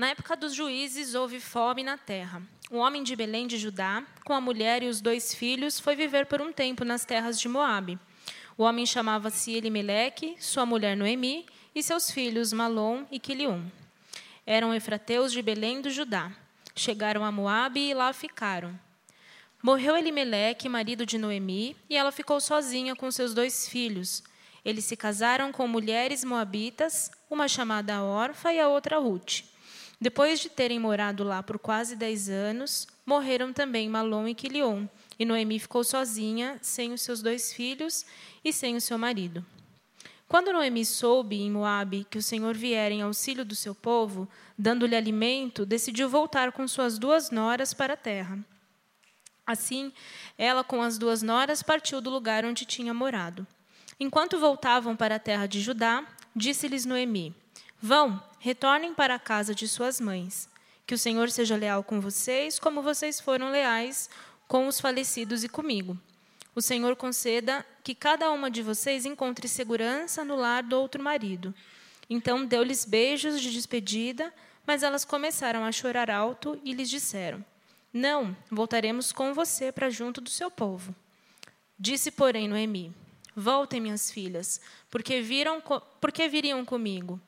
Na época dos juízes houve fome na terra. Um homem de Belém de Judá, com a mulher e os dois filhos, foi viver por um tempo nas terras de Moabe. O homem chamava-se Elimeleque, sua mulher Noemi e seus filhos Malom e Quilium. Eram efrateus de Belém do Judá. Chegaram a Moabe e lá ficaram. Morreu Elimeleque, marido de Noemi, e ela ficou sozinha com seus dois filhos. Eles se casaram com mulheres moabitas, uma chamada Orfa e a outra Ruth. Depois de terem morado lá por quase dez anos, morreram também Malom e Quilion, e Noemi ficou sozinha, sem os seus dois filhos e sem o seu marido. Quando Noemi soube em Moabe que o Senhor viera em auxílio do seu povo, dando-lhe alimento, decidiu voltar com suas duas noras para a terra. Assim, ela com as duas noras partiu do lugar onde tinha morado. Enquanto voltavam para a terra de Judá, disse-lhes Noemi: Vão, retornem para a casa de suas mães. Que o Senhor seja leal com vocês, como vocês foram leais com os falecidos e comigo. O Senhor conceda que cada uma de vocês encontre segurança no lar do outro marido. Então deu-lhes beijos de despedida, mas elas começaram a chorar alto e lhes disseram: Não, voltaremos com você para junto do seu povo. Disse, porém, Noemi: Voltem, minhas filhas, porque viram porque viriam comigo.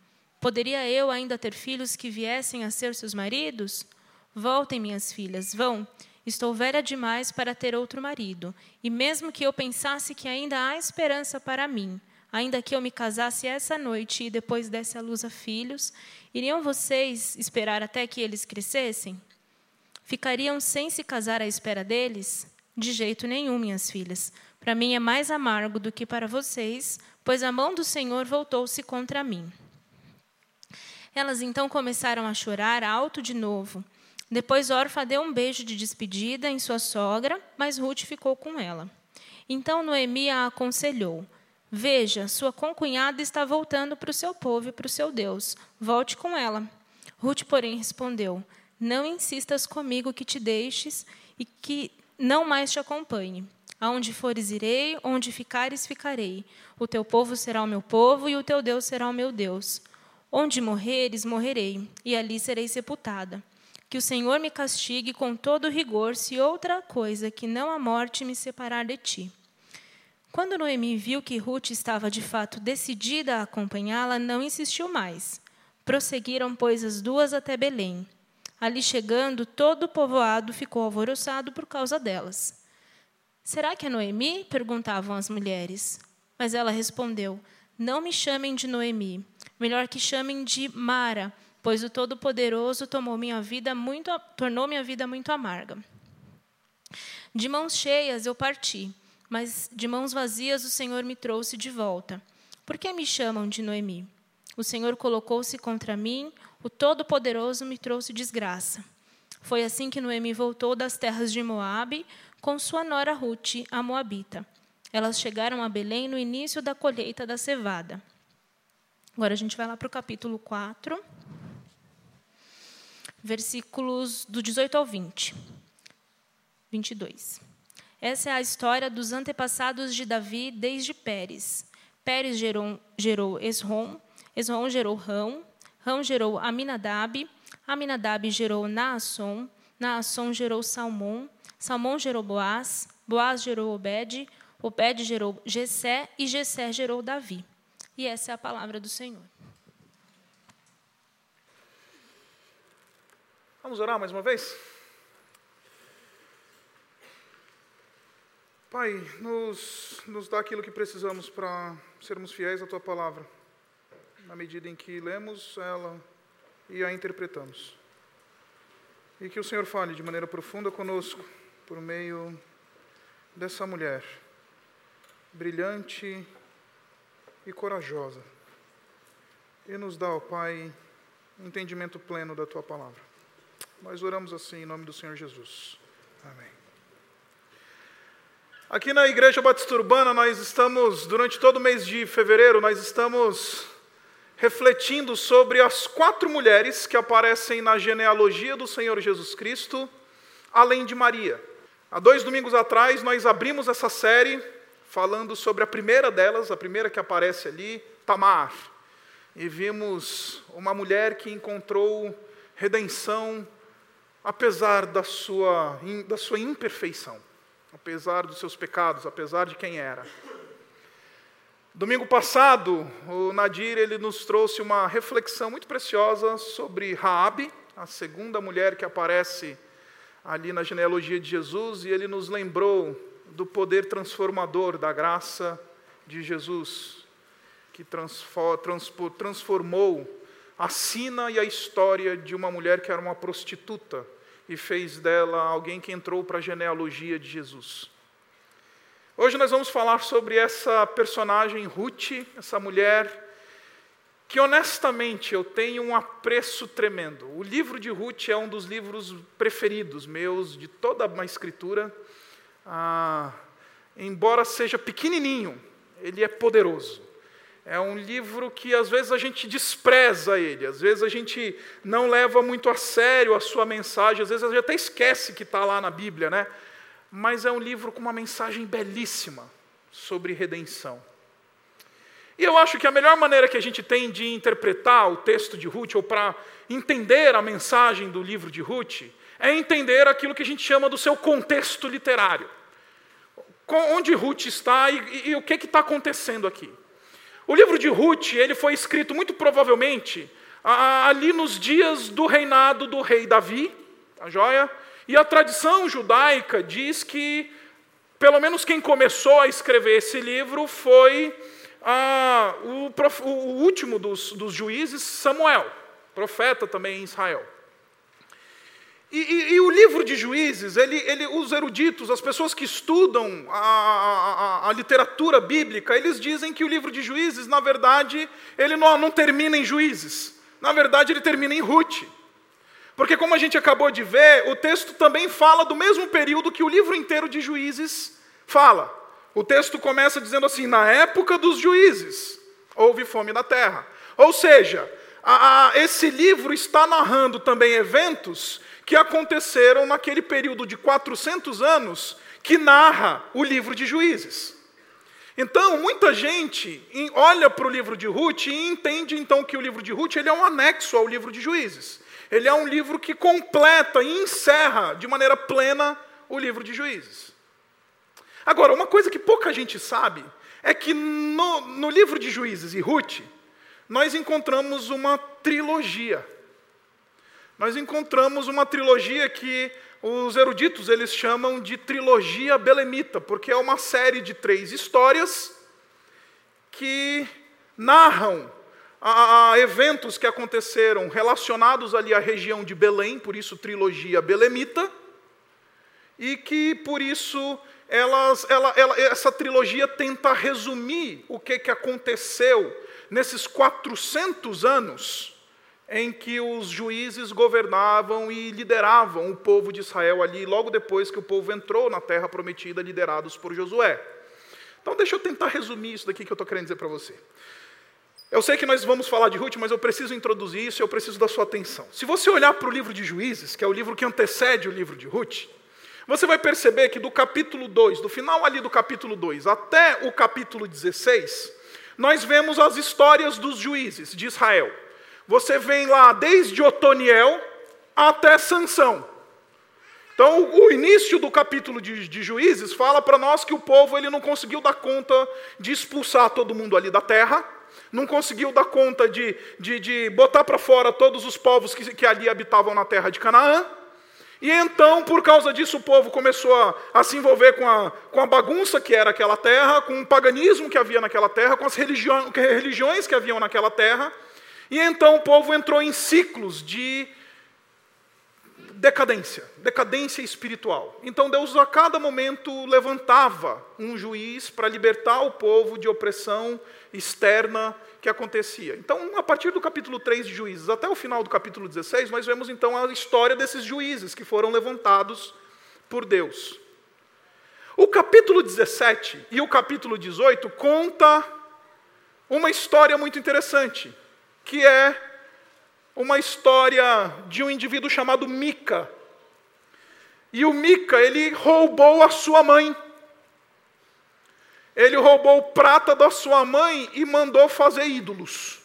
Poderia eu ainda ter filhos que viessem a ser seus maridos? Voltem, minhas filhas, vão. Estou velha demais para ter outro marido, e mesmo que eu pensasse que ainda há esperança para mim, ainda que eu me casasse essa noite e depois desse à luz a filhos, iriam vocês esperar até que eles crescessem? Ficariam sem se casar à espera deles? De jeito nenhum, minhas filhas. Para mim é mais amargo do que para vocês, pois a mão do Senhor voltou-se contra mim. Elas então começaram a chorar alto de novo. Depois Orfa deu um beijo de despedida em sua sogra, mas Ruth ficou com ela. Então Noemi a aconselhou: Veja, sua concunhada está voltando para o seu povo e para o seu Deus. Volte com ela. Ruth, porém, respondeu: Não insistas comigo que te deixes e que não mais te acompanhe. Aonde fores irei, onde ficares ficarei. O teu povo será o meu povo e o teu Deus será o meu Deus. Onde morreres, morrerei, e ali serei sepultada. Que o Senhor me castigue com todo rigor, se outra coisa que não a morte me separar de ti. Quando Noemi viu que Ruth estava de fato decidida a acompanhá-la, não insistiu mais. Prosseguiram, pois, as duas até Belém. Ali chegando, todo o povoado ficou alvoroçado por causa delas. Será que é Noemi? perguntavam as mulheres. Mas ela respondeu: Não me chamem de Noemi Melhor que chamem de Mara, pois o Todo-Poderoso tomou minha vida muito, tornou minha vida muito amarga. De mãos cheias eu parti, mas de mãos vazias o Senhor me trouxe de volta. Por que me chamam de Noemi? O Senhor colocou-se contra mim, o Todo-Poderoso me trouxe desgraça. Foi assim que Noemi voltou das terras de Moabe com sua nora Ruth, a moabita. Elas chegaram a Belém no início da colheita da cevada. Agora a gente vai lá para o capítulo 4, versículos do 18 ao 20. 22. Essa é a história dos antepassados de Davi desde Pérez. Pérez gerou, gerou Esrom, Esrom gerou Rão, Rão gerou Aminadab, Aminadab gerou Naasson, Naasson gerou Salmão, Salmão gerou Boaz, Boaz gerou Obed, Obed gerou Gesé e Gesé gerou Davi. E essa é a palavra do Senhor. Vamos orar mais uma vez? Pai, nos, nos dá aquilo que precisamos para sermos fiéis à Tua palavra, na medida em que lemos ela e a interpretamos. E que o Senhor fale de maneira profunda conosco, por meio dessa mulher, brilhante e corajosa. E nos dá, ó Pai, entendimento pleno da tua palavra. Nós oramos assim em nome do Senhor Jesus. Amém. Aqui na Igreja Batista Urbana, nós estamos, durante todo o mês de fevereiro, nós estamos refletindo sobre as quatro mulheres que aparecem na genealogia do Senhor Jesus Cristo, além de Maria. Há dois domingos atrás, nós abrimos essa série falando sobre a primeira delas, a primeira que aparece ali, Tamar. E vimos uma mulher que encontrou redenção, apesar da sua, da sua imperfeição, apesar dos seus pecados, apesar de quem era. Domingo passado, o Nadir ele nos trouxe uma reflexão muito preciosa sobre Raabe, a segunda mulher que aparece ali na genealogia de Jesus, e ele nos lembrou do poder transformador da graça de Jesus, que transformou a sina e a história de uma mulher que era uma prostituta e fez dela alguém que entrou para a genealogia de Jesus. Hoje nós vamos falar sobre essa personagem Ruth, essa mulher que honestamente eu tenho um apreço tremendo. O livro de Ruth é um dos livros preferidos meus de toda a escritura. Ah, embora seja pequenininho, ele é poderoso. É um livro que às vezes a gente despreza ele, às vezes a gente não leva muito a sério a sua mensagem, às vezes a gente até esquece que está lá na Bíblia, né? mas é um livro com uma mensagem belíssima sobre redenção. E eu acho que a melhor maneira que a gente tem de interpretar o texto de Ruth, ou para entender a mensagem do livro de Ruth, é entender aquilo que a gente chama do seu contexto literário. Onde Ruth está e, e, e o que está acontecendo aqui. O livro de Ruth ele foi escrito muito provavelmente ali nos dias do reinado do rei Davi, a tá joia? E a tradição judaica diz que, pelo menos quem começou a escrever esse livro foi ah, o, o, último dos, dos, juízes, Samuel, profeta também em Israel. E, e, e o livro de juízes, ele, ele, os eruditos, as pessoas que estudam a, a, a, literatura bíblica, eles dizem que o livro de juízes, na verdade, ele não, não termina em juízes. Na verdade, ele termina em Ruth. Porque, como a gente acabou de ver, o texto também fala do mesmo período que o livro inteiro de Juízes fala. O texto começa dizendo assim: na época dos juízes, houve fome na terra. Ou seja, a, esse livro está narrando também eventos que aconteceram naquele período de 400 anos que narra o livro de Juízes. Então, muita gente olha para o livro de Ruth e entende então que o livro de Ruth ele é um anexo ao livro de Juízes. Ele é um livro que completa e encerra de maneira plena o livro de Juízes. Agora, uma coisa que pouca gente sabe é que no, no livro de Juízes e Ruth, nós encontramos uma trilogia. Nós encontramos uma trilogia que os eruditos eles chamam de trilogia belemita, porque é uma série de três histórias que narram a, a eventos que aconteceram relacionados ali à região de Belém, por isso trilogia belemita, e que por isso elas, ela, ela, essa trilogia tenta resumir o que, que aconteceu nesses 400 anos em que os juízes governavam e lideravam o povo de Israel ali, logo depois que o povo entrou na terra prometida, liderados por Josué. Então, deixa eu tentar resumir isso daqui que eu estou querendo dizer para você. Eu sei que nós vamos falar de Ruth, mas eu preciso introduzir isso e eu preciso da sua atenção. Se você olhar para o livro de Juízes, que é o livro que antecede o livro de Ruth, você vai perceber que do capítulo 2, do final ali do capítulo 2 até o capítulo 16, nós vemos as histórias dos juízes de Israel. Você vem lá desde Otoniel até Sansão. Então, o início do capítulo de, de Juízes fala para nós que o povo ele não conseguiu dar conta de expulsar todo mundo ali da terra, não conseguiu dar conta de, de, de botar para fora todos os povos que, que ali habitavam na terra de Canaã. E então, por causa disso, o povo começou a, a, se envolver com a, com a bagunça que era aquela terra, com o paganismo que havia naquela terra, com as religiões, que haviam naquela terra. E então o povo entrou em ciclos de decadência, decadência espiritual. Então Deus a cada momento levantava um juiz para libertar o povo de opressão externa que acontecia. Então, a partir do capítulo 3 de Juízes até o final do capítulo 16, nós vemos então a história desses juízes que foram levantados por Deus. O capítulo 17 e o capítulo 18 conta uma história muito interessante, que é uma história de um indivíduo chamado Mica. E o Mica, ele roubou a sua mãe. Ele roubou prata da sua mãe e mandou fazer ídolos.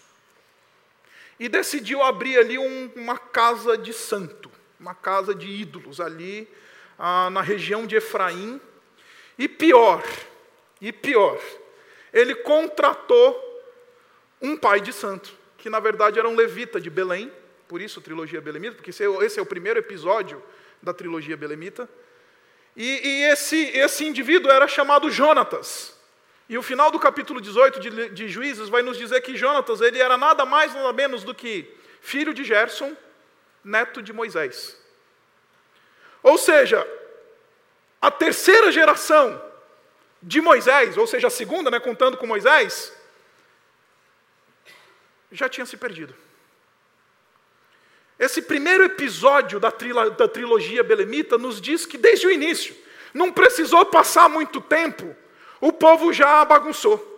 e decidiu abrir ali um, uma casa de santo, uma casa de ídolos ali ah, na região de Efraim. E pior, e pior, ele contratou um pai de santo, que na verdade era um levita de Belém, por isso trilogia belemita, porque esse é, esse é o primeiro episódio da trilogia belemita. E, e esse, esse indivíduo era chamado Jonatas. E o final do capítulo 18 de, de Juízes vai nos dizer que Jonatas ele era nada mais nada menos do que filho de Gerson, neto de Moisés. Ou seja, a terceira geração de Moisés, ou seja, a segunda, né, contando com Moisés, já tinha se perdido. Esse primeiro episódio da, da trilogia belemita nos diz que desde o início, não precisou passar muito tempo, o povo já bagunçou.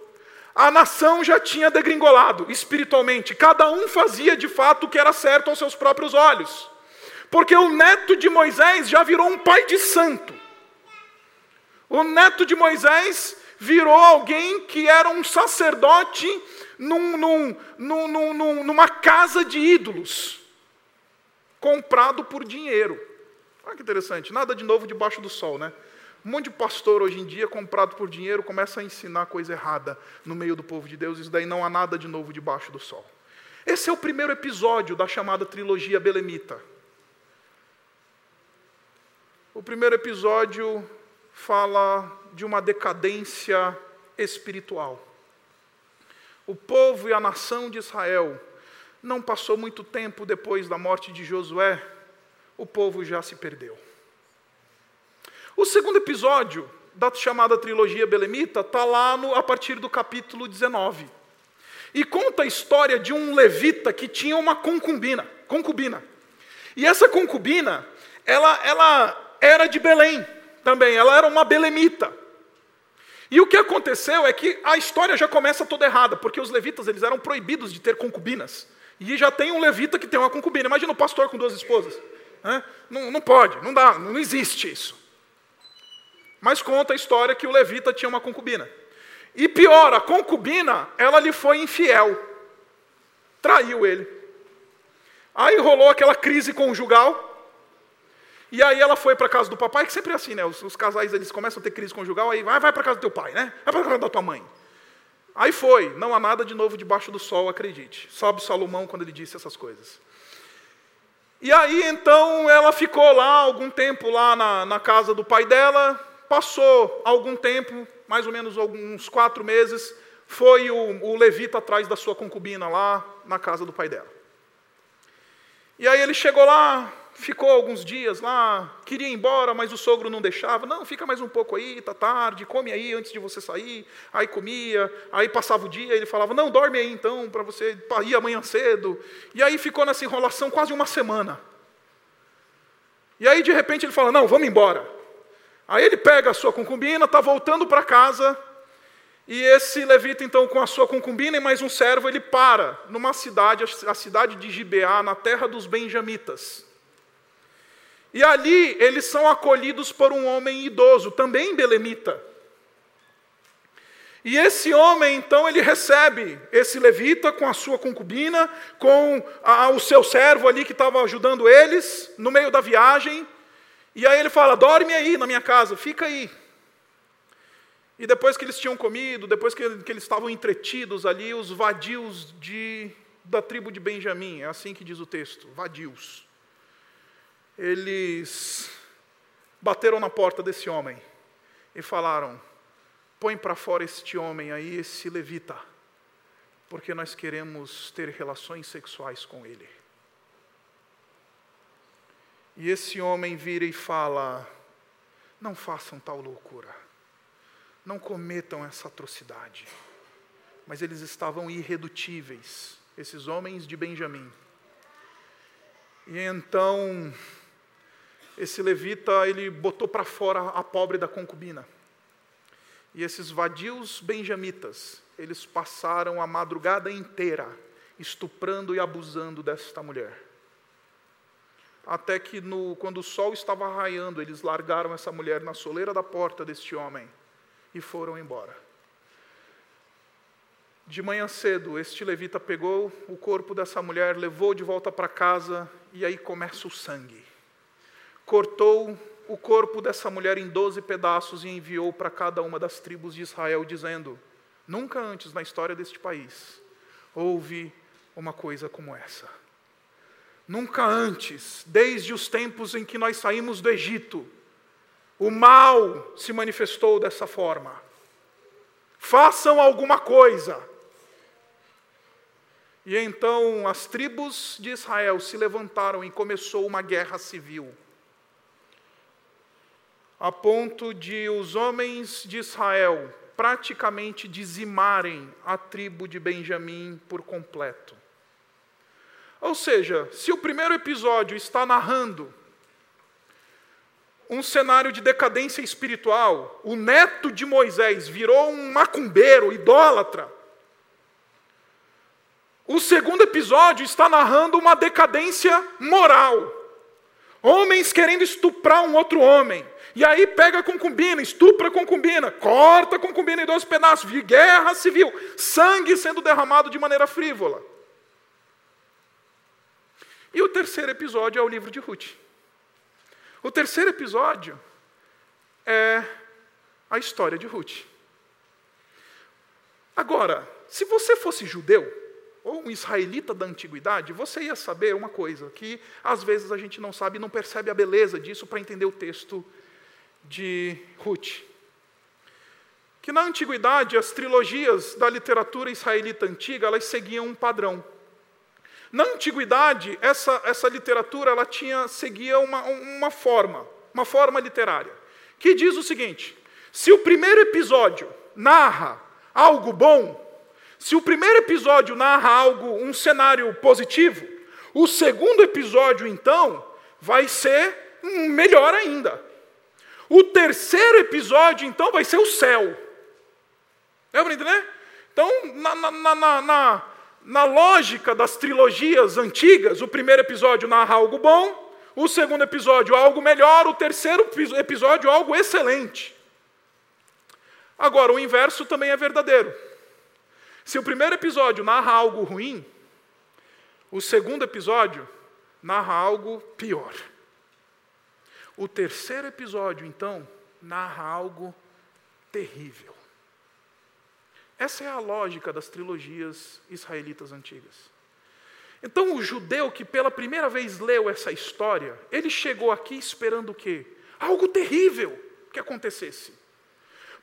A nação já tinha degringolado espiritualmente. Cada um fazia de fato o que era certo aos seus próprios olhos. Porque o neto de Moisés já virou um pai de santo. O neto de Moisés virou alguém que era um sacerdote num, num, num, numa casa de ídolos, comprado por dinheiro. Olha que interessante, nada de novo debaixo do sol, né? Um monte de pastor hoje em dia, comprado por dinheiro, começa a ensinar coisa errada no meio do povo de Deus, isso daí não há nada de novo debaixo do sol. Esse é o primeiro episódio da chamada trilogia belemita. O primeiro episódio fala de uma decadência espiritual. O povo e a nação de Israel não passou muito tempo depois da morte de Josué, o povo já se perdeu. O segundo episódio da chamada trilogia belemita está lá no, a partir do capítulo 19. E conta a história de um levita que tinha uma concubina, concubina. E essa concubina, ela, ela era de Belém também, ela era uma belemita. E o que aconteceu é que a história já começa toda errada, porque os levitas eles eram proibidos de ter concubinas. E já tem um levita que tem uma concubina. Imagina um pastor com duas esposas. Não, não pode, não dá, não existe isso. Mas conta a história que o levita tinha uma concubina. E pior, a concubina, ela lhe foi infiel. Traiu ele. Aí rolou aquela crise conjugal. E aí ela foi para casa do papai, que sempre é assim, né? Os, os, casais eles começam a ter crise conjugal, aí vai, vai para casa do teu pai, né? Vai para casa da tua mãe. Aí foi, não há nada de novo debaixo do sol, acredite. Sobe Salomão quando ele disse essas coisas. E aí então ela ficou lá algum tempo lá na, na casa do pai dela, Passou algum tempo, mais ou menos alguns quatro meses, foi o, o levita atrás da sua concubina lá na casa do pai dela. E aí ele chegou lá, ficou alguns dias lá, queria ir embora, mas o sogro não deixava. Não, fica mais um pouco aí, tá tarde, come aí antes de você sair. Aí comia, aí passava o dia, ele falava: "Não, dorme aí então para você ir amanhã cedo". E aí ficou nessa enrolação quase uma semana. E aí de repente ele fala: "Não, vamos embora". Aí ele pega a sua concubina, está voltando para casa, e esse levita, então, com a sua concubina e mais um servo, ele para numa cidade, a cidade de Gibeá, na terra dos benjamitas. E ali eles são acolhidos por um homem idoso, também belemita. E esse homem, então, ele recebe esse levita com a sua concubina, com a, o seu servo ali que estava ajudando eles no meio da viagem. E aí ele fala: dorme aí na minha casa, fica aí. E depois que eles tinham comido, depois que, que eles estavam entretidos ali, os vadios de, da tribo de Benjamim, é assim que diz o texto: vadios. Eles bateram na porta desse homem e falaram: põe para fora este homem aí, esse levita, porque nós queremos ter relações sexuais com ele. E esse homem vira e fala: Não façam tal loucura, não cometam essa atrocidade. Mas eles estavam irredutíveis, esses homens de Benjamim. E então, esse levita, ele botou para fora a pobre da concubina. E esses vadios benjamitas, eles passaram a madrugada inteira estuprando e abusando desta mulher até que no, quando o sol estava raiando, eles largaram essa mulher na soleira da porta deste homem e foram embora. De manhã cedo, este levita pegou o corpo dessa mulher, levou de volta para casa e aí começa o sangue. Cortou o corpo dessa mulher em doze pedaços e enviou para cada uma das tribos de Israel, dizendo: Nunca antes na história deste país houve uma coisa como essa. Nunca antes, desde os tempos em que nós saímos do Egito, o mal se manifestou dessa forma. Façam alguma coisa. E então as tribos de Israel se levantaram e começou uma guerra civil. A ponto de os homens de Israel praticamente dizimarem a tribo de Benjamim por completo. Ou seja, se o primeiro episódio está narrando um cenário de decadência espiritual, o neto de Moisés virou um macumbeiro, idólatra. O segundo episódio está narrando uma decadência moral. Homens querendo estuprar um outro homem. E aí pega a concubina, estupra a concubina, corta a concubina em dois pedaços, guerra civil, sangue sendo derramado de maneira frívola. E o terceiro episódio é o livro de Ruth. O terceiro episódio é a história de Ruth. Agora, se você fosse judeu, ou um israelita da antiguidade, você ia saber uma coisa, que às vezes a gente não sabe e não percebe a beleza disso para entender o texto de Ruth. Que na antiguidade as trilogias da literatura israelita antiga, elas seguiam um padrão. Na antiguidade, essa, essa literatura ela tinha, seguia uma, uma forma, uma forma literária, que diz o seguinte: se o primeiro episódio narra algo bom, se o primeiro episódio narra algo, um cenário positivo, o segundo episódio, então, vai ser melhor ainda. O terceiro episódio, então, vai ser o céu. É para entender? Então, na, na, na, na na lógica das trilogias antigas, o primeiro episódio narra algo bom, o segundo episódio algo melhor, o terceiro episódio algo excelente. Agora, o inverso também é verdadeiro. Se o primeiro episódio narra algo ruim, o segundo episódio narra algo pior. O terceiro episódio, então, narra algo terrível. Essa é a lógica das trilogias israelitas antigas. Então, o judeu que pela primeira vez leu essa história, ele chegou aqui esperando o quê? Algo terrível que acontecesse.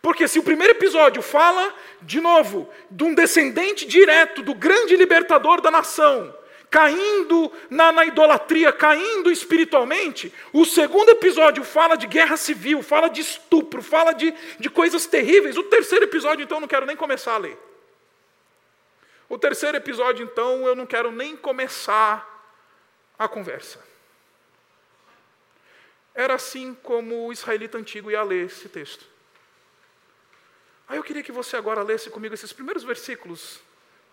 Porque se o primeiro episódio fala, de novo, de um descendente direto do grande libertador da nação, caindo na, na, idolatria, caindo espiritualmente. O segundo episódio fala de guerra civil, fala de estupro, fala de, de coisas terríveis. O terceiro episódio, então, eu não quero nem começar a ler. O terceiro episódio, então, eu não quero nem começar a conversa. Era assim como o israelita antigo ia ler esse texto. Aí eu queria que você agora lesse comigo esses primeiros versículos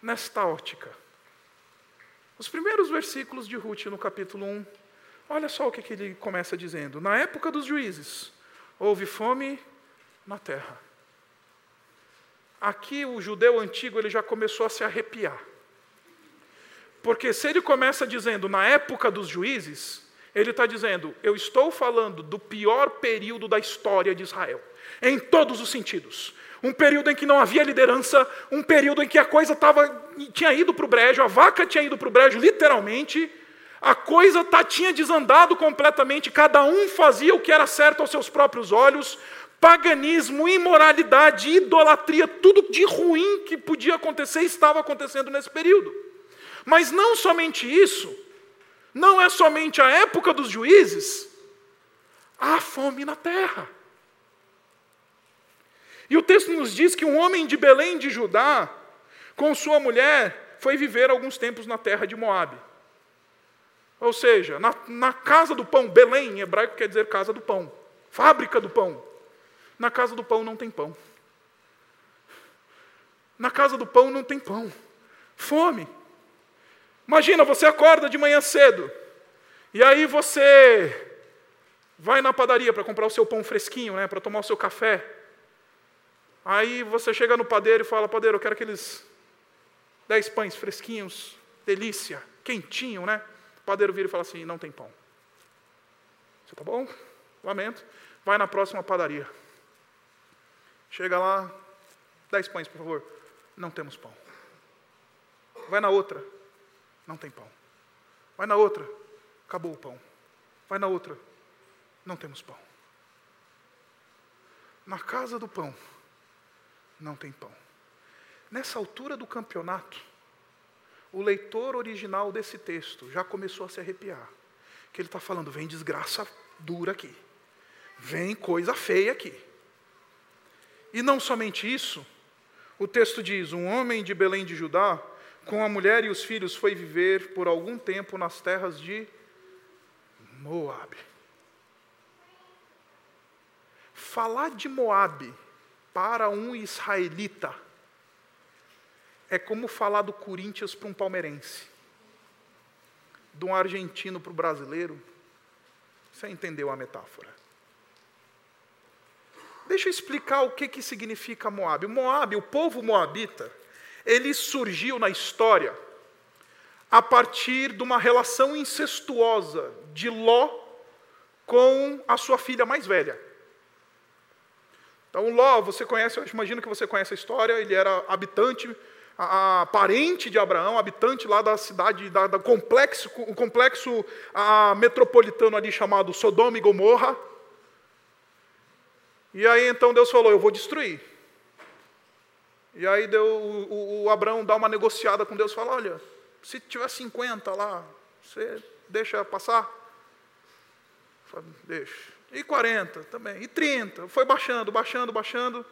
nesta ótica. Os primeiros versículos de Ruth no capítulo 1, olha só o que, que ele começa dizendo. Na época dos juízes, houve fome na terra. Aqui o judeu antigo ele já começou a se arrepiar. Porque se ele começa dizendo na época dos juízes, ele está dizendo, eu estou falando do pior período da história de Israel, em todos os sentidos um período em que não havia liderança, um período em que a coisa tava, tinha ido para o brejo, a vaca tinha ido para o brejo, literalmente, a coisa tá, tinha desandado completamente, cada um fazia o que era certo aos seus próprios olhos, paganismo, imoralidade, idolatria, tudo de ruim que podia acontecer estava acontecendo nesse período. Mas não somente isso, não é somente a época dos juízes, há fome na terra. E o texto nos diz que um homem de Belém de Judá, com sua mulher, foi viver alguns tempos na terra de Moabe. Ou seja, na, na casa do pão, Belém em hebraico quer dizer casa do pão, fábrica do pão. Na casa do pão não tem pão. Na casa do pão não tem pão. Fome. Imagina, você acorda de manhã cedo, e aí você vai na padaria para comprar o seu pão fresquinho, né, para tomar o seu café. Aí você chega no padeiro e fala, padeiro, eu quero aqueles Dez pães fresquinhos, delícia, quentinho, né? O padeiro vira e fala assim: não tem pão. Você tá bom? Lamento. Vai na próxima padaria. Chega lá, dez pães, por favor. Não temos pão. Vai na outra. Não tem pão. Vai na outra. Acabou o pão. Vai na outra. Não temos pão. Na casa do pão, não tem pão. Nessa altura do campeonato, o leitor original desse texto já começou a se arrepiar. Que ele está falando, vem desgraça dura aqui. Vem coisa feia aqui. E não somente isso, o texto diz: um homem de Belém de Judá, com a mulher e os filhos, foi viver por algum tempo nas terras de Moabe. Falar de Moabe para um israelita é como falar do Corinthians para um palmeirense, de um argentino para o brasileiro. Você entendeu a metáfora? Deixa eu explicar o que, que significa Moab. Moab, o povo moabita, ele surgiu na história a partir de uma relação incestuosa de Ló com a sua filha mais velha. Então, Ló, você conhece, eu imagino que você conhece a história, ele era habitante, a, a parente de Abraão, habitante lá da cidade, da, da complexo, o complexo a, metropolitano ali chamado Sodoma e Gomorra. E aí então Deus falou: Eu vou destruir. E aí deu, o, o Abraão dá uma negociada com Deus fala: Olha, se tiver 50 lá, você deixa passar? Fala, deixa. E 40 também. E 30. Foi baixando, baixando, baixando.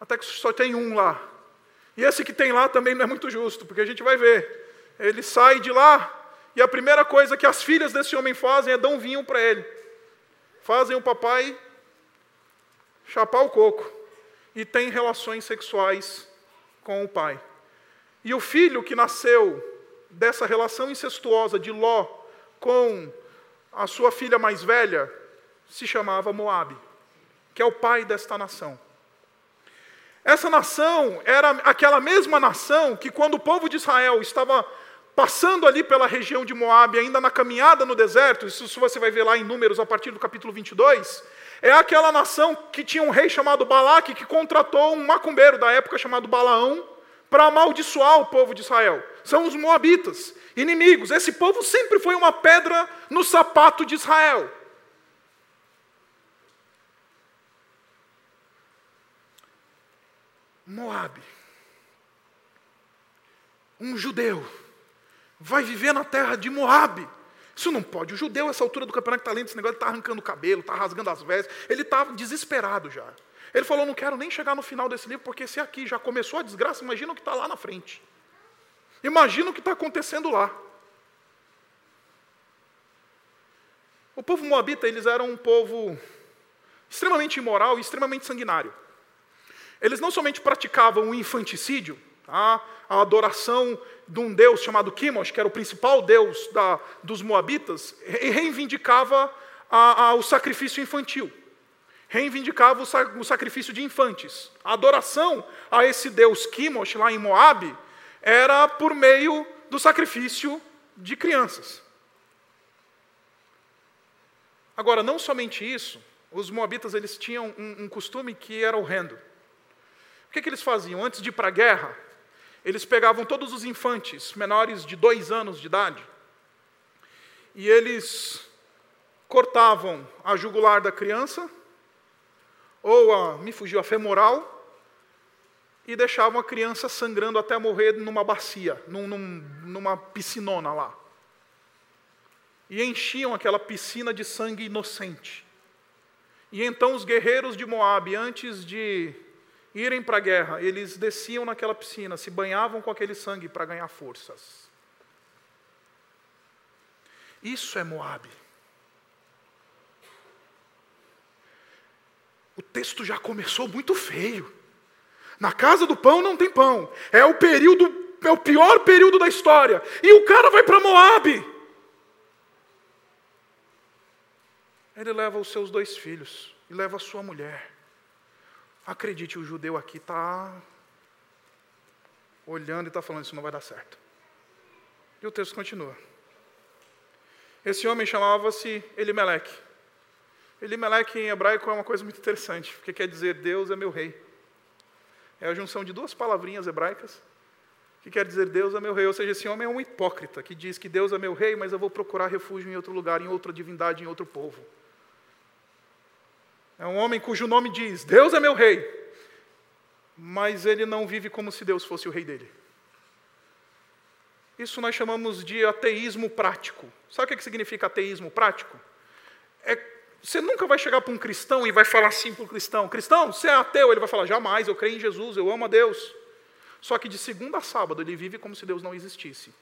Até que só tem um lá. E esse que tem lá também não é muito justo, porque a gente vai ver. Ele sai de lá, e a primeira coisa que as filhas desse homem fazem é dar um vinho para ele. Fazem o papai chapar o coco e tem relações sexuais com o pai. E o filho que nasceu dessa relação incestuosa de Ló com a sua filha mais velha se chamava Moabe, que é o pai desta nação. Essa nação era aquela mesma nação que quando o povo de Israel estava passando ali pela região de Moabe, ainda na caminhada no deserto, isso você vai ver lá em Números a partir do capítulo 22, é aquela nação que tinha um rei chamado Balaque que contratou um macumbeiro da época chamado Balaão para amaldiçoar o povo de Israel. São os moabitas, inimigos. Esse povo sempre foi uma pedra no sapato de Israel. Moabe. Um judeu vai viver na terra de Moabe. Isso não pode. O judeu, essa altura do campeonato, está lendo esse negócio, está arrancando o cabelo, está rasgando as vestes. Ele estava desesperado já. Ele falou: Não quero nem chegar no final desse livro, porque se aqui já começou a desgraça, imagina o que está lá na frente. Imagina o que está acontecendo lá. O povo moabita, eles eram um povo extremamente imoral e extremamente sanguinário. Eles não somente praticavam o infanticídio, tá? a adoração de um deus chamado Kimosh, que era o principal deus da, dos Moabitas, e reivindicava a, a, o sacrifício infantil. Reivindicava o, o, sacrifício de infantes. A adoração a esse deus Kimosh, lá em Moabe, era por meio do sacrifício de crianças. Agora, não somente isso, os moabitas eles tinham um, um costume que era horrendo. O que, que eles faziam? Antes de ir para a guerra, eles pegavam todos os infantes menores de dois anos de idade e eles cortavam a jugular da criança, ou a, me fugiu, a femoral, e deixavam a criança sangrando até morrer numa bacia, num, num, numa piscinona lá. E enchiam aquela piscina de sangue inocente. E então os guerreiros de Moabe, antes de irem para a guerra, eles desciam naquela piscina, se banhavam com aquele sangue para ganhar forças. Isso é Moabe. O texto já começou muito feio. Na casa do pão não tem pão. É o período, é o pior período da história. E o cara vai para Moabe. Ele leva os seus dois filhos e leva a sua mulher. Acredite, o judeu aqui está olhando e está falando: Isso não vai dar certo. E o texto continua. Esse homem chamava-se Elimeleque. Elimeleque em hebraico é uma coisa muito interessante, porque quer dizer Deus é meu rei. É a junção de duas palavrinhas hebraicas que quer dizer Deus é meu rei. Ou seja, esse homem é um hipócrita que diz que Deus é meu rei, mas eu vou procurar refúgio em outro lugar, em outra divindade, em outro povo. É um homem cujo nome diz: Deus é meu rei, mas ele não vive como se Deus fosse o rei dele. Isso nós chamamos de ateísmo prático. Sabe o que significa ateísmo prático? É, você nunca vai chegar para um cristão e vai falar assim para o cristão: Cristão, você é ateu? Ele vai falar: Jamais, eu creio em Jesus, eu amo a Deus. Só que de segunda a sábado ele vive como se Deus não existisse.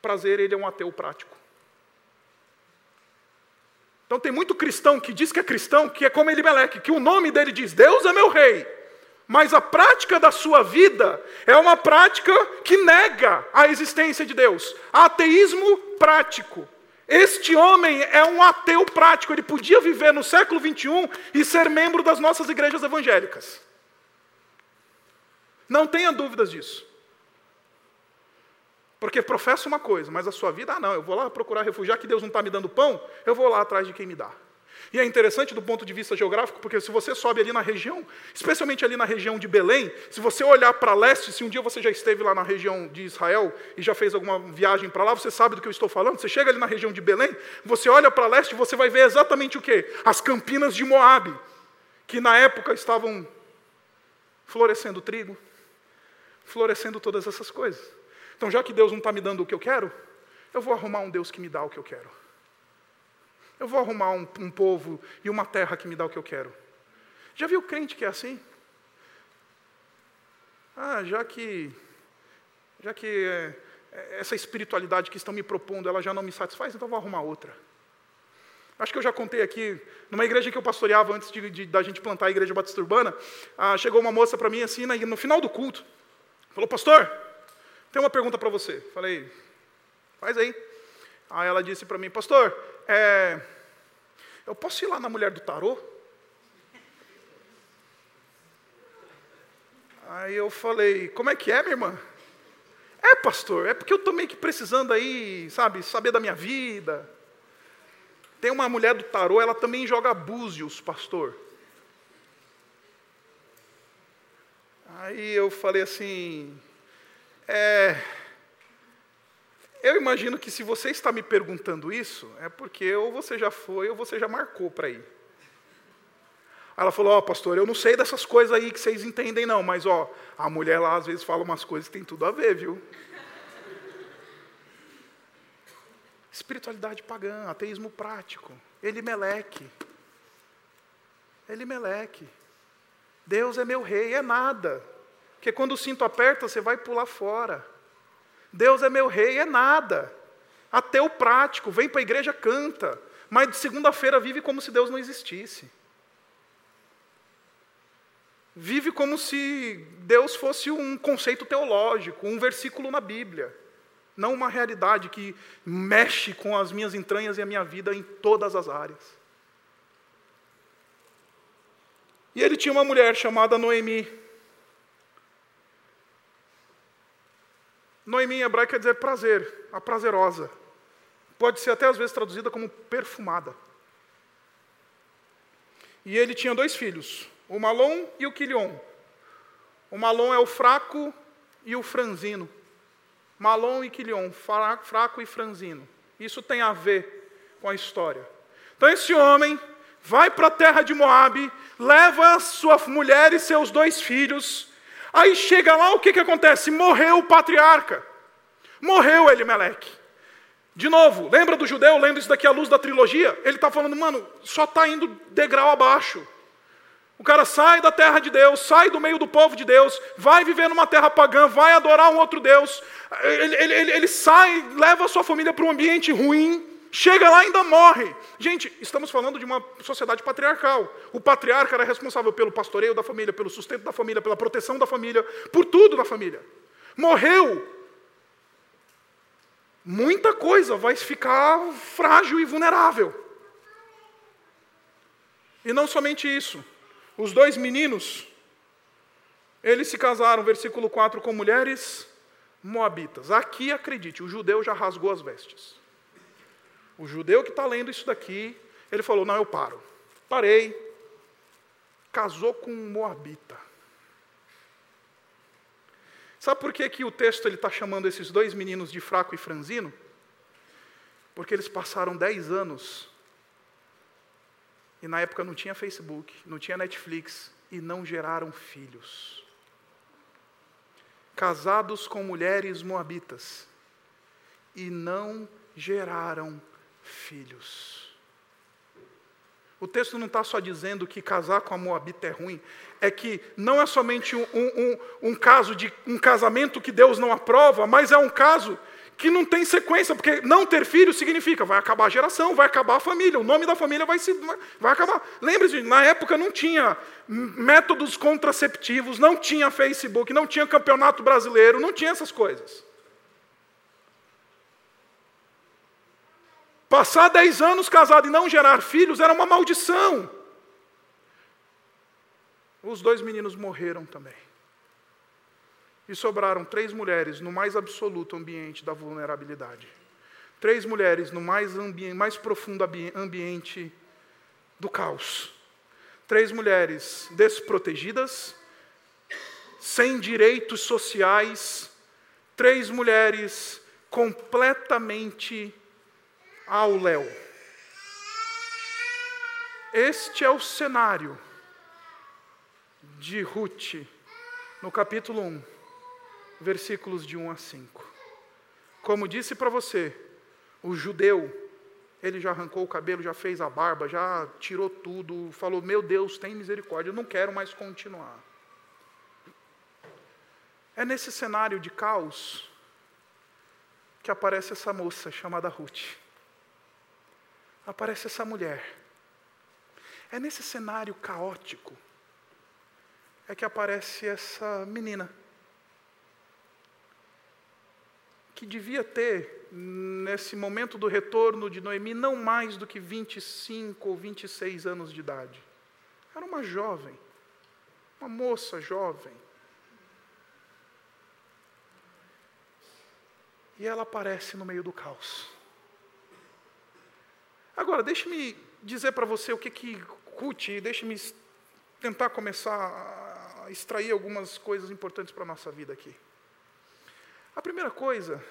Prazer, ele é um ateu prático. Então tem muito cristão que diz que é cristão, que é como Elimeleque, que o nome dele diz: Deus é meu rei. Mas a prática da sua vida é uma prática que nega a existência de Deus. Ateísmo prático. Este homem é um ateu prático. Ele podia viver no século 21 e ser membro das nossas igrejas evangélicas. Não tenha dúvidas disso. Porque professa uma coisa, mas a sua vida, ah, não, eu vou lá procurar refugiar, que Deus não está me dando pão, eu vou lá atrás de quem me dá. E é interessante do ponto de vista geográfico, porque se você sobe ali na região, especialmente ali na região de Belém, se você olhar para leste, se um dia você já esteve lá na região de Israel e já fez alguma viagem para lá, você sabe do que eu estou falando. Você chega ali na região de Belém, você olha para leste, você vai ver exatamente o quê? As campinas de Moabe, que na época estavam florescendo trigo, florescendo todas essas coisas. Então, já que Deus não está me dando o que eu quero, eu vou arrumar um Deus que me dá o que eu quero. Eu vou arrumar um, um povo e uma terra que me dá o que eu quero. Já viu crente que é assim? Ah, já que, já que é, é, essa espiritualidade que estão me propondo, ela já não me satisfaz, então vou arrumar outra. Acho que eu já contei aqui, numa igreja que eu pastoreava antes de, de da gente plantar a igreja batista urbana, ah, chegou uma moça para mim assim, no final do culto, Falou, pastor, tem uma pergunta para você. Falei, faz aí. Aí ela disse para mim, pastor, é, eu posso ir lá na mulher do tarô? Aí eu falei, como é que é, minha irmã? É, pastor, é porque eu estou meio que precisando aí, sabe, saber da minha vida. Tem uma mulher do tarô, ela também joga búzios, pastor. Aí eu falei assim, é, eu imagino que se você está me perguntando isso, é porque ou você já foi ou você já marcou para ir. Ela falou, ó, oh, pastor, eu não sei dessas coisas aí que vocês entendem, não, mas ó, a mulher lá às vezes fala umas coisas que tem tudo a ver, viu? Espiritualidade pagã, ateísmo prático, ele meleque. Ele meleque. Deus é meu rei, é nada. Porque quando o cinto aperta, você vai pular fora. Deus é meu rei, é nada. Ateu prático, vem para a igreja, canta. Mas de segunda-feira vive como se Deus não existisse. Vive como se Deus fosse um conceito teológico, um versículo na Bíblia. Não uma realidade que mexe com as minhas entranhas e a minha vida em todas as áreas. E ele tinha uma mulher chamada Noemi. Noemi em hebraico quer dizer prazer, a prazerosa. Pode ser até às vezes traduzida como perfumada. E ele tinha dois filhos, o Malom e o Quilion. O Malom é o fraco e o franzino. Malom e Quilion, fraco e franzino. Isso tem a ver com a história. Então esse homem vai para a terra de Moabe, leva sua mulher e seus dois filhos. Aí chega lá, o que, que acontece? Morreu o patriarca. Morreu Elimeleque. De novo, lembra do judeu lendo isso daqui à luz da trilogia? Ele está falando, mano, só está indo degrau abaixo. O cara sai da terra de Deus, sai do meio do povo de Deus, vai viver numa terra pagã, vai adorar um outro Deus. Ele, ele, ele, ele sai, leva a sua família para um ambiente ruim, Chega lá e ainda morre. Gente, estamos falando de uma sociedade patriarcal. O patriarca era responsável pelo pastoreio da família, pelo sustento da família, pela proteção da família, por tudo da família. Morreu. Muita coisa vai ficar frágil e vulnerável. E não somente isso. Os dois meninos, eles se casaram, versículo 4, com mulheres moabitas. Aqui, acredite, o judeu já rasgou as vestes. O judeu que está lendo isso daqui, ele falou: Não, eu paro. Parei. Casou com um moabita. Sabe por que, que o texto está chamando esses dois meninos de fraco e franzino? Porque eles passaram dez anos e na época não tinha Facebook, não tinha Netflix e não geraram filhos. Casados com mulheres moabitas e não geraram filhos. O texto não está só dizendo que casar com a Moabita é ruim, é que não é somente um, um, um, caso de um casamento que Deus não aprova, mas é um caso que não tem sequência, porque não ter filho significa vai acabar a geração, vai acabar a família, o nome da família vai, se, vai acabar. Lembre-se, na época não tinha métodos contraceptivos, não tinha Facebook, não tinha campeonato brasileiro, não tinha essas coisas. Passar dez anos casado e não gerar filhos era uma maldição. Os dois meninos morreram também. E sobraram três mulheres no mais absoluto ambiente da vulnerabilidade. Três mulheres no mais, ambi mais profundo ambiente do caos. Três mulheres desprotegidas, sem direitos sociais. Três mulheres completamente ao léu. Este é o cenário de Ruth, no capítulo 1, versículos de 1 a 5. Como disse para você, o judeu, ele já arrancou o cabelo, já fez a barba, já tirou tudo, falou: Meu Deus, tem misericórdia, eu não quero mais continuar. É nesse cenário de caos que aparece essa moça chamada Ruth aparece essa mulher. É nesse cenário caótico é que aparece essa menina. Que devia ter, nesse momento do retorno de Noemi, não mais do que 25 ou 26 anos de idade. Era uma jovem, uma moça jovem. E ela aparece no meio do caos. Agora, deixe-me dizer para você o que que Ruth, deixe-me tentar começar a extrair algumas coisas importantes para a nossa vida aqui. A primeira coisa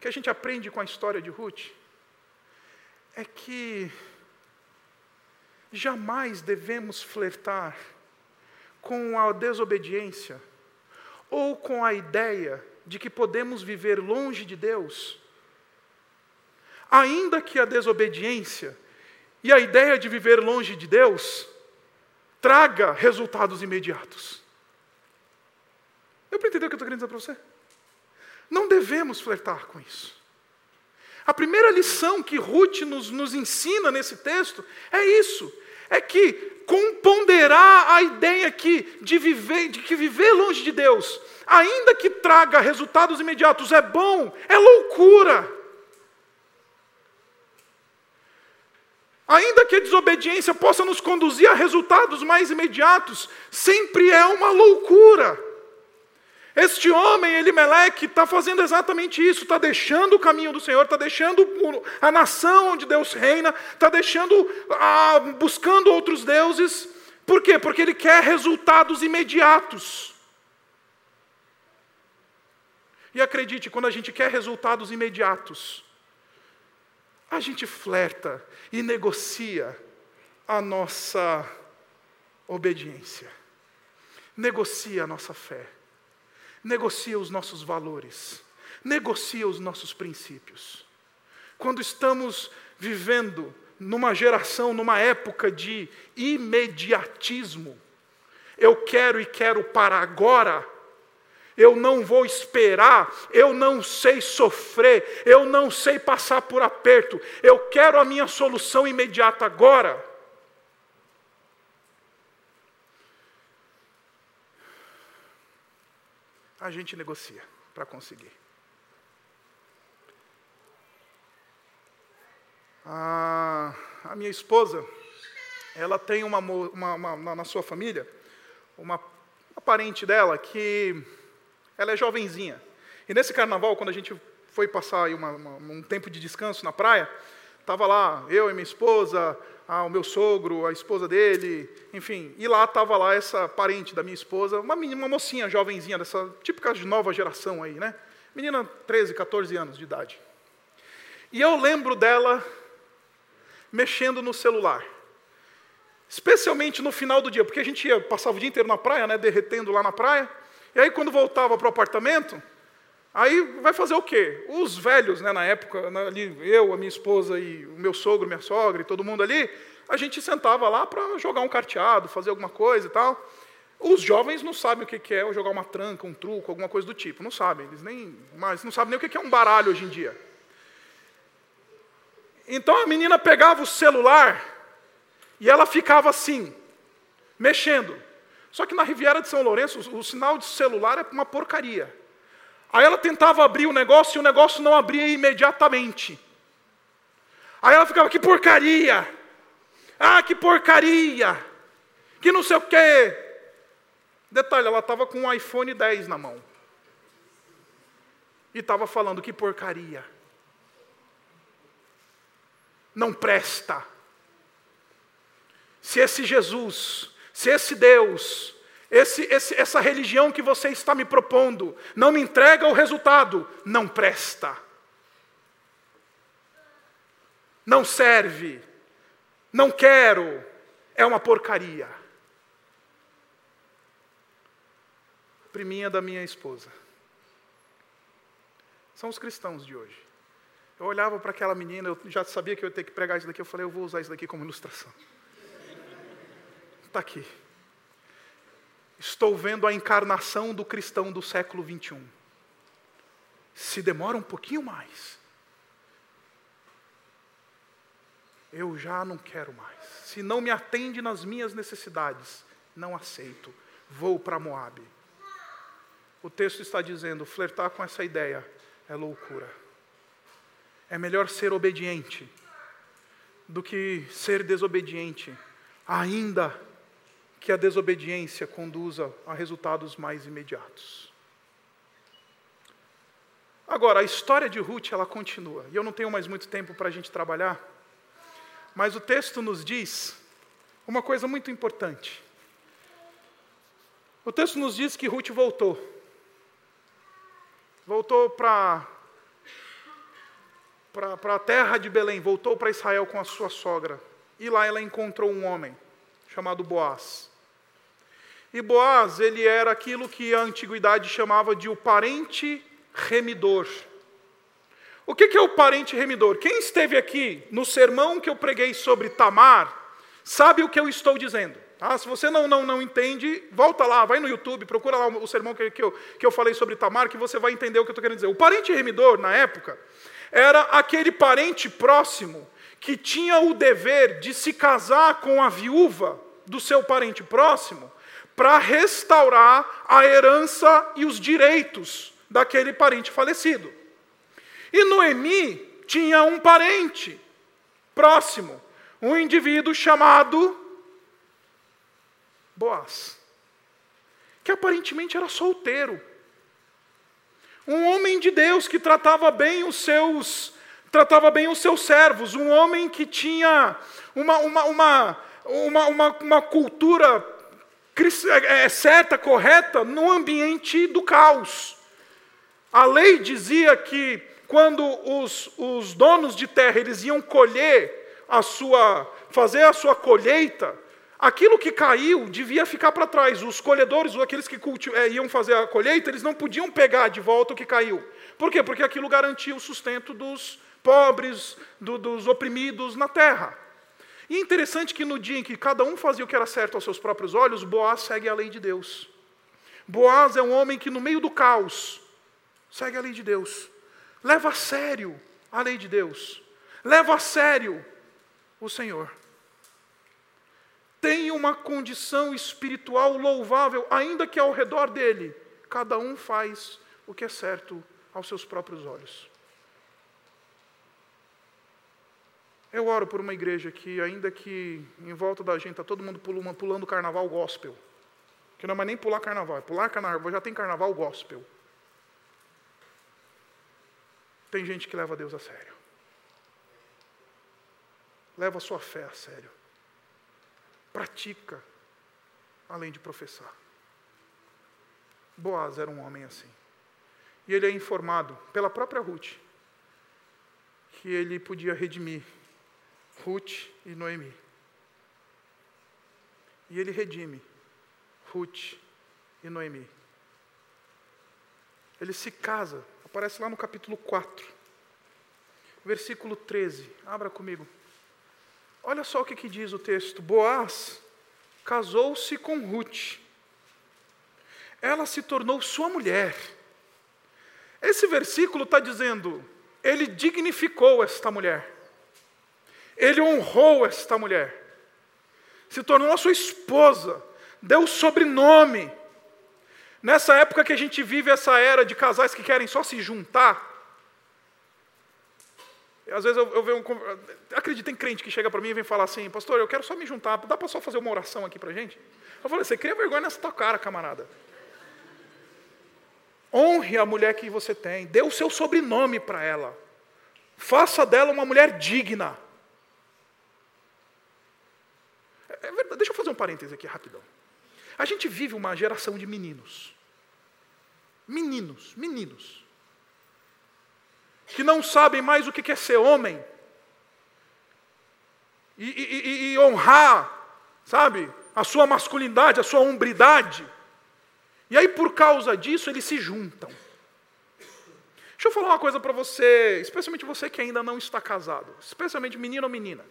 que a gente aprende com a história de Ruth é que jamais devemos flertar com a desobediência ou com a ideia de que podemos viver longe de Deus ainda que a desobediência e a ideia de viver longe de Deus traga resultados imediatos. Eu para entender o que eu estou querendo dizer para você? Não devemos flertar com isso. A primeira lição que Ruth nos, nos ensina nesse texto é isso: é que componderar a ideia que, de, viver, de que viver longe de Deus, ainda que traga resultados imediatos, é bom, é loucura. Ainda que a desobediência possa nos conduzir a resultados mais imediatos, sempre é uma loucura. Este homem, Elimeleque, está fazendo exatamente isso, está deixando o caminho do Senhor, está deixando a nação onde Deus reina, está deixando, buscando outros deuses. Por quê? Porque ele quer resultados imediatos. E acredite, quando a gente quer resultados imediatos, a gente flerta e negocia a nossa obediência, negocia a nossa fé, negocia os nossos valores, negocia os nossos princípios. Quando estamos vivendo numa geração, numa época de imediatismo, eu quero e quero para agora, eu não vou esperar, eu não sei sofrer, eu não sei passar por aperto, eu quero a minha solução imediata agora. A gente negocia para conseguir. A, a, minha esposa, ela tem uma, uma, uma, na sua família uma, uma parente dela que ela é jovenzinha. E nesse carnaval, quando a gente foi passar uma, uma, um tempo de descanso na praia, estava lá eu e minha esposa, o meu sogro, a esposa dele, enfim. E lá estava lá essa parente da minha esposa, uma, uma mocinha jovenzinha, dessa típica de nova geração aí, né? Menina 13, 14 anos de idade. E eu lembro dela mexendo no celular. Especialmente no final do dia, porque a gente ia, passava o dia inteiro na praia, né, derretendo lá na praia. E aí, quando voltava para o apartamento, aí vai fazer o quê? Os velhos, né, na época, ali, eu, a minha esposa e o meu sogro, minha sogra e todo mundo ali, a gente sentava lá para jogar um carteado, fazer alguma coisa e tal. Os jovens não sabem o que é jogar uma tranca, um truco, alguma coisa do tipo. Não sabem, eles nem, mas não sabem nem o que é um baralho hoje em dia. Então a menina pegava o celular e ela ficava assim, mexendo. Só que na Riviera de São Lourenço, o, sinal de celular é uma porcaria. Aí ela tentava abrir o negócio e o negócio não abria imediatamente. Aí ela ficava, que porcaria! Ah, que porcaria! Que não sei o quê. Detalhe, ela estava com um iPhone 10 na mão. E estava falando, que porcaria não presta. Se esse Jesus, se esse Deus, esse, esse, essa religião que você está me propondo não me entrega o resultado, não presta. Não serve, não quero, é uma porcaria. Priminha da minha esposa. São os cristãos de hoje. Eu olhava para aquela menina, eu já sabia que eu ia ter que pregar isso daqui, eu falei, eu vou usar isso daqui como ilustração. Está aqui. Estou vendo a encarnação do cristão do século 21. Se demora um pouquinho mais, eu já não quero mais. Se não me atende nas minhas necessidades, não aceito. Vou para Moab. O texto está dizendo: flertar com essa ideia é loucura. É melhor ser obediente do que ser desobediente, ainda que a desobediência conduza a resultados mais imediatos. Agora, a história de Ruth, ela continua, e eu não tenho mais muito tempo para a gente trabalhar, mas o texto nos diz uma coisa muito importante. O texto nos diz que Ruth voltou. Voltou para para a terra de Belém, voltou para Israel com a sua sogra. E lá ela encontrou um homem chamado Boaz. E Boaz, ele era aquilo que a antiguidade chamava de o parente remidor. O que é o parente remidor? Quem esteve aqui no sermão que eu preguei sobre Tamar, sabe o que eu estou dizendo. Ah, se você não, não, não entende, volta lá, vai no YouTube, procura lá o sermão que, que, eu, que eu falei sobre Tamar, que você vai entender o que eu estou querendo dizer. O parente remidor, na época, era aquele parente próximo que tinha o dever de se casar com a viúva do seu parente próximo para restaurar a herança e os direitos daquele parente falecido. E Noemi tinha um parente próximo, um indivíduo chamado Boaz, que aparentemente era solteiro um homem de Deus que tratava bem os seus tratava bem os seus servos, um homem que tinha uma, uma, uma, uma, uma, uma cultura certa, correta, no ambiente do caos. A lei dizia que quando os, os donos de terra eles iam colher a sua, fazer a sua colheita, Aquilo que caiu devia ficar para trás. Os colhedores, ou aqueles que é, iam fazer a colheita, eles não podiam pegar de volta o que caiu. Por quê? Porque aquilo garantia o sustento dos pobres, do, dos oprimidos na terra. E interessante que no dia em que cada um fazia o que era certo aos seus próprios olhos, Boaz segue a lei de Deus. Boaz é um homem que, no meio do caos, segue a lei de Deus. Leva a sério a lei de Deus. Leva a sério o Senhor tem uma condição espiritual louvável, ainda que ao redor dele, cada um faz o que é certo aos seus próprios olhos. Eu oro por uma igreja que, ainda que em volta da gente está todo mundo pulando, carnaval gospel, que não é nem pular carnaval, é pular carnaval, já tem carnaval gospel. Tem gente que leva Deus a sério. Leva a sua fé a sério. Pratica, além de professar. Boaz era um homem assim. E ele é informado pela própria Ruth que ele podia redimir Ruth e Noemi. E ele redime Ruth e Noemi. Ele se casa, aparece lá no capítulo 4, versículo 13. Abra comigo. Olha só o que, que diz o texto. Boaz casou-se com Ruth. Ela se tornou sua mulher. Esse versículo está dizendo: ele dignificou esta mulher. Ele honrou esta mulher. Se tornou a sua esposa. Deu sobrenome. Nessa época que a gente vive essa era de casais que querem só se juntar, às vezes eu, eu vejo um. Acredita em crente que chega para mim e vem falar assim, pastor, eu quero só me juntar, dá para só fazer uma oração aqui para gente? Eu falei, você cria vergonha nessa tua cara, camarada. Honre a mulher que você tem, dê o seu sobrenome para ela. Faça dela uma mulher digna. É, é verdade, deixa eu fazer um parêntese aqui rapidão. A gente vive uma geração de meninos. Meninos, meninos. Que não sabem mais o que é ser homem. E, e, e honrar, sabe, a sua masculinidade, a sua hombridade. E aí, por causa disso, eles se juntam. Deixa eu falar uma coisa para você, especialmente você que ainda não está casado, especialmente menino ou menina.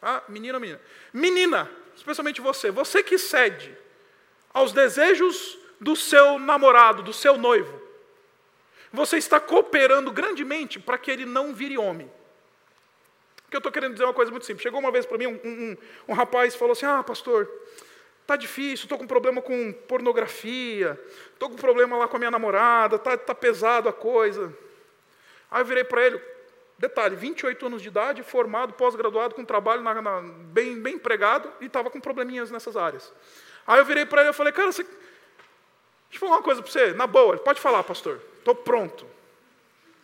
Tá? Menino ou menina. Menina, especialmente você, você que cede aos desejos do seu namorado, do seu noivo, você está cooperando grandemente para que ele não vire homem. Porque eu estou querendo dizer uma coisa muito simples. Chegou uma vez para mim um, um, um rapaz falou assim: Ah, pastor, Está difícil, estou com problema com pornografia, estou com problema lá com a minha namorada, está tá pesado a coisa. Aí eu virei para ele, detalhe, 28 anos de idade, formado, pós-graduado, com trabalho na, na, bem, bem empregado, e estava com probleminhas nessas áreas. Aí eu virei para ele e falei, cara, você... deixa eu falar uma coisa para você, na boa, pode falar, pastor, estou pronto.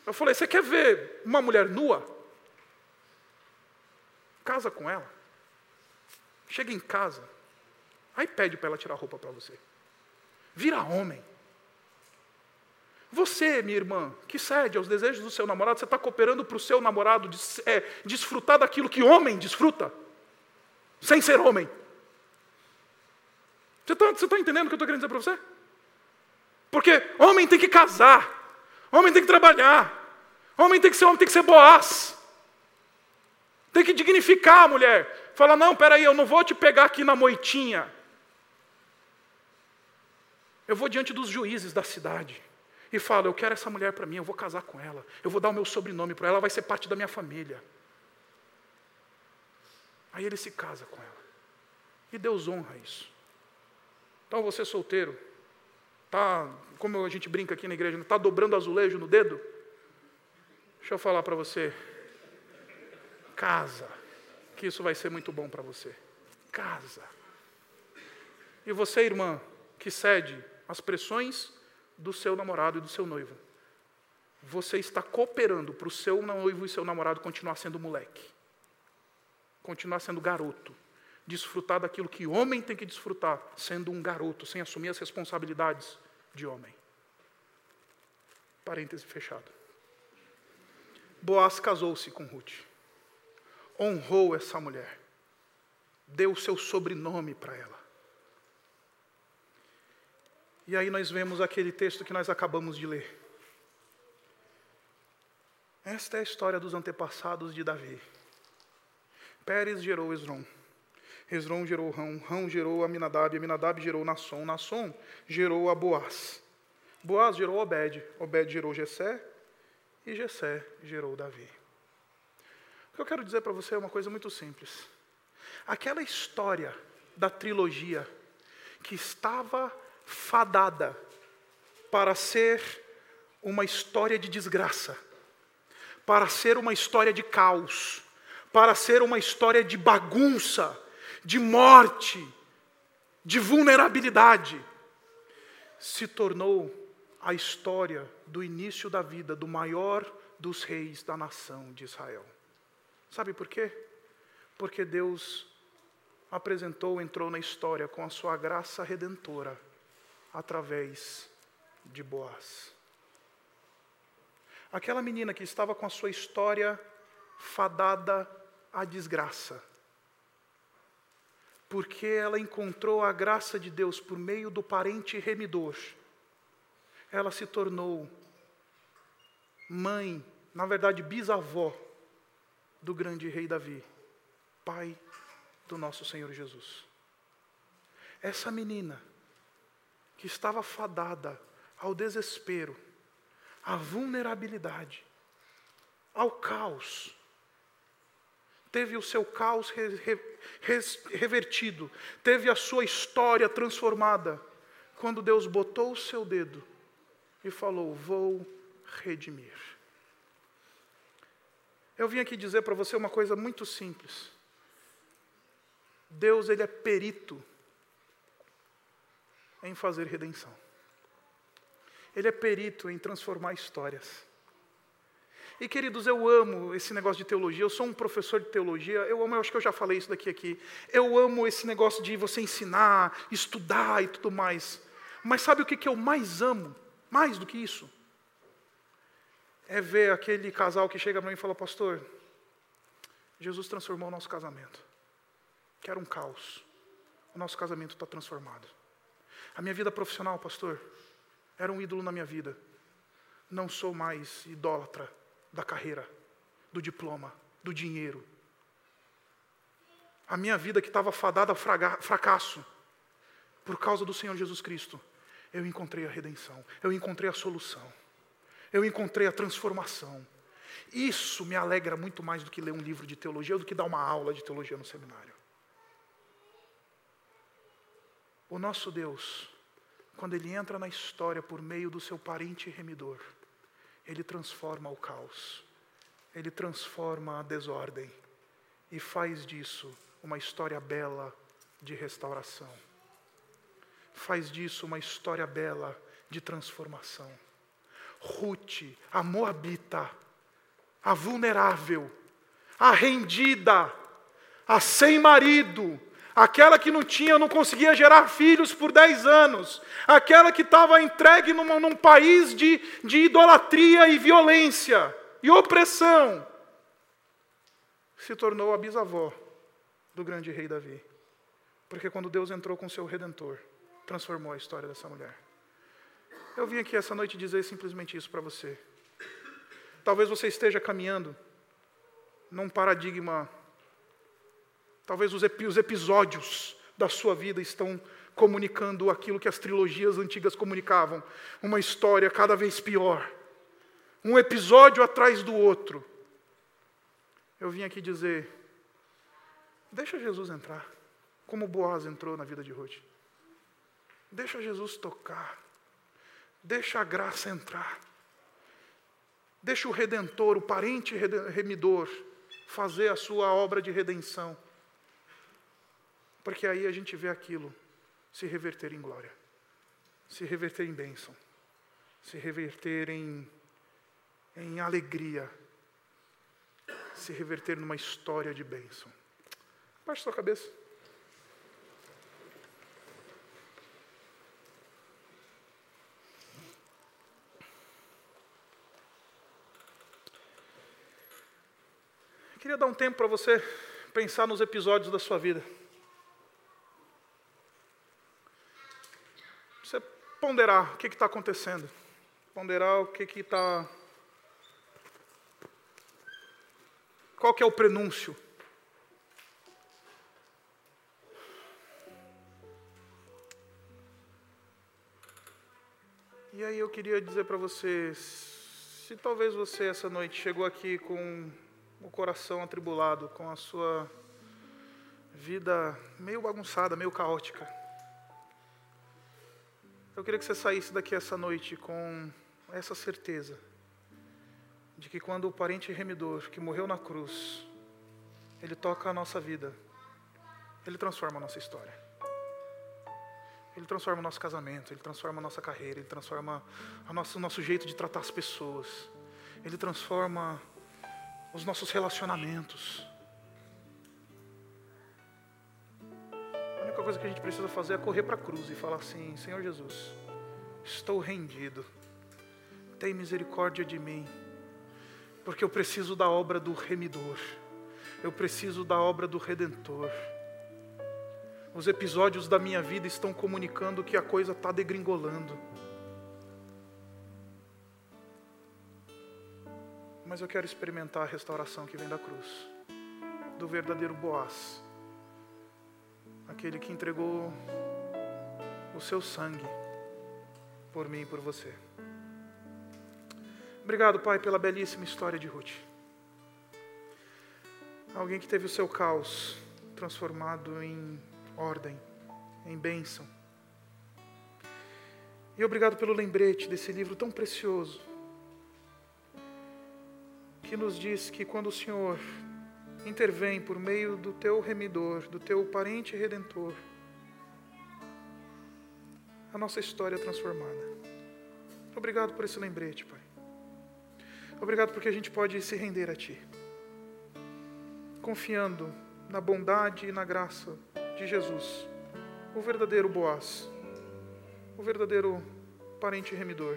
Eu falei, você quer ver uma mulher nua? Casa com ela. Chega em casa, Aí pede para ela tirar a roupa para você. Vira homem. Você, minha irmã, que cede aos desejos do seu namorado, você está cooperando para o seu namorado é, desfrutar daquilo que homem desfruta, sem ser homem. Você está tá entendendo o que eu estou querendo dizer para você? Porque homem tem que casar, homem tem que trabalhar, homem tem que ser homem, tem que ser boaz, tem que dignificar a mulher. Fala, não, peraí, eu não vou te pegar aqui na moitinha. Eu vou diante dos juízes da cidade e falo: Eu quero essa mulher para mim, eu vou casar com ela, eu vou dar o meu sobrenome para ela, ela vai ser parte da minha família. Aí ele se casa com ela. E Deus honra isso. Então você solteiro, tá, como a gente brinca aqui na igreja, está dobrando azulejo no dedo? Deixa eu falar para você. Casa, que isso vai ser muito bom para você. Casa. E você, irmã, que cede as pressões do seu namorado e do seu noivo. Você está cooperando para o seu noivo e seu namorado continuar sendo moleque, continuar sendo garoto, desfrutar daquilo que homem tem que desfrutar, sendo um garoto, sem assumir as responsabilidades de homem. Parêntese fechado. Boaz casou-se com Ruth, honrou essa mulher, deu o seu sobrenome para ela. E aí nós vemos aquele texto que nós acabamos de ler. Esta é a história dos antepassados de Davi. Pérez gerou Esron. Esron gerou Rão. Rão gerou Aminadab. Aminadab gerou Nasson. Nasson gerou a Boaz. Boaz gerou Obed. Obed gerou Jessé. E Jessé gerou Davi. O que eu quero dizer para você é uma coisa muito simples. Aquela história da trilogia que estava fadada para ser uma história de desgraça, para ser uma história de caos, para ser uma história de bagunça, de morte, de vulnerabilidade, se tornou a história do início da vida do maior dos reis da nação de Israel. Sabe por quê? Porque Deus apresentou, entrou na história com a sua graça redentora através de Boaz. Aquela menina que estava com a sua história fadada à desgraça, porque ela encontrou a graça de Deus por meio do parente remidor, ela se tornou mãe, na verdade bisavó, do grande rei Davi, pai do nosso Senhor Jesus. Essa menina, que estava fadada ao desespero, à vulnerabilidade, ao caos, teve o seu caos re, re, revertido, teve a sua história transformada, quando Deus botou o seu dedo e falou: Vou redimir. Eu vim aqui dizer para você uma coisa muito simples. Deus ele é perito em fazer redenção. Ele é perito em transformar histórias. E queridos, eu amo esse negócio de teologia. Eu sou um professor de teologia. Eu amo, eu acho que eu já falei isso daqui aqui. Eu amo esse negócio de você ensinar, estudar e tudo mais. Mas sabe o que, que eu mais amo? Mais do que isso? É ver aquele casal que chega para mim e fala, pastor, Jesus transformou o nosso casamento. Que era um caos. O nosso casamento está transformado. A minha vida profissional, pastor, era um ídolo na minha vida. Não sou mais idólatra da carreira, do diploma, do dinheiro. A minha vida que estava fadada a fracasso, por causa do Senhor Jesus Cristo, eu encontrei a redenção, eu encontrei a solução, eu encontrei a transformação. Isso me alegra muito mais do que ler um livro de teologia ou do que dar uma aula de teologia no seminário. O nosso Deus, quando Ele entra na história por meio do seu parente remidor, Ele transforma o caos, Ele transforma a desordem e faz disso uma história bela de restauração. Faz disso uma história bela de transformação. Ruth, a moabita, a vulnerável, a rendida, a sem marido, aquela que não tinha, não conseguia gerar filhos por 10 anos, aquela que estava entregue num país de, de idolatria e violência e opressão, se tornou a bisavó do grande rei Davi. Porque quando Deus entrou com seu redentor, transformou a história dessa mulher. Eu vim aqui essa noite dizer simplesmente isso para você. Talvez você esteja caminhando num paradigma Talvez os, episódios da sua vida estão comunicando aquilo que as trilogias antigas comunicavam, uma história cada vez pior, um episódio atrás do outro. Eu vim aqui dizer: deixa Jesus entrar, como Boaz entrou na vida de Ruth. Deixa Jesus tocar, deixa a graça entrar, deixa o redentor, o parente remidor, fazer a sua obra de redenção. Porque aí a gente vê aquilo se reverter em glória, se reverter em bênção, se reverter em, em alegria, se reverter numa história de bênção. Baixe sua cabeça. Eu queria dar um tempo para você pensar nos episódios da sua vida. Ponderar o que está acontecendo, ponderar o que está. Qual que é o prenúncio? E aí eu queria dizer para você, se talvez você essa noite chegou aqui com o coração atribulado, com a sua vida meio bagunçada, meio caótica, eu queria que você saísse daqui essa noite com essa certeza de que quando o parente remidor que morreu na cruz, ele toca a nossa vida, ele transforma a nossa história. Ele transforma o nosso casamento, ele transforma a nossa carreira, ele transforma o nosso, o nosso jeito de tratar as pessoas. Ele transforma os nossos relacionamentos. Coisa que a gente precisa fazer é correr para a cruz e falar assim: Senhor Jesus, estou rendido, tem misericórdia de mim, porque eu preciso da obra do remidor, eu preciso da obra do redentor. Os episódios da minha vida estão comunicando que a coisa está degringolando. Mas eu quero experimentar a restauração que vem da cruz, do verdadeiro Boaz, aquele que entregou o seu sangue por mim e por você. Obrigado, Pai, pela belíssima história de Ruth. Alguém que teve o seu caos transformado em ordem, em bênção. E obrigado pelo lembrete desse livro tão precioso, que nos diz que quando o Senhor intervém por meio do teu remidor, do teu parente redentor, a nossa história é transformada. Obrigado por esse lembrete, Pai. Obrigado porque a gente pode se render a Ti, confiando na bondade e na graça de Jesus, o verdadeiro Boaz, o verdadeiro parente remidor,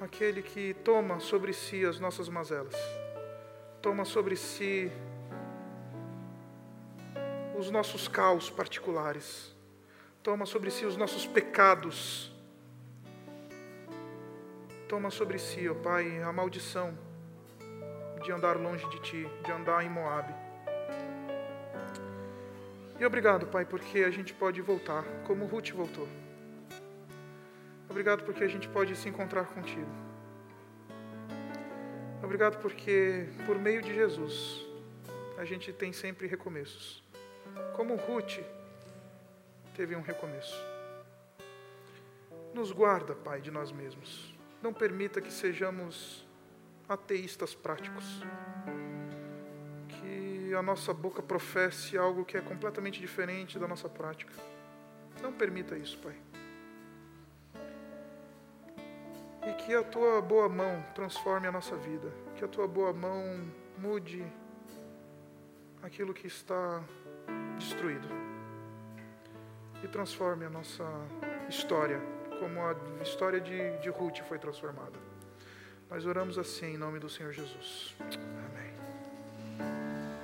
aquele que toma sobre si as nossas mazelas, toma sobre si os nossos caos particulares, toma sobre si os nossos pecados, toma sobre si, ó Pai, a maldição de andar longe de Ti, de andar em Moabe. E obrigado, Pai, porque a gente pode voltar como Ruth voltou. Obrigado porque a gente pode se encontrar contigo. Obrigado porque, por meio de Jesus, a gente tem sempre recomeços. Como Ruth teve um recomeço. Nos guarda, Pai, de nós mesmos. Não permita que sejamos ateístas práticos a nossa boca professe algo que é completamente diferente da nossa prática. Não permita isso, Pai. E que a tua boa mão transforme a nossa vida. Que a tua boa mão mude aquilo que está destruído. E transforme a nossa história, como a história de, de Ruth foi transformada. Nós oramos assim em nome do Senhor Jesus.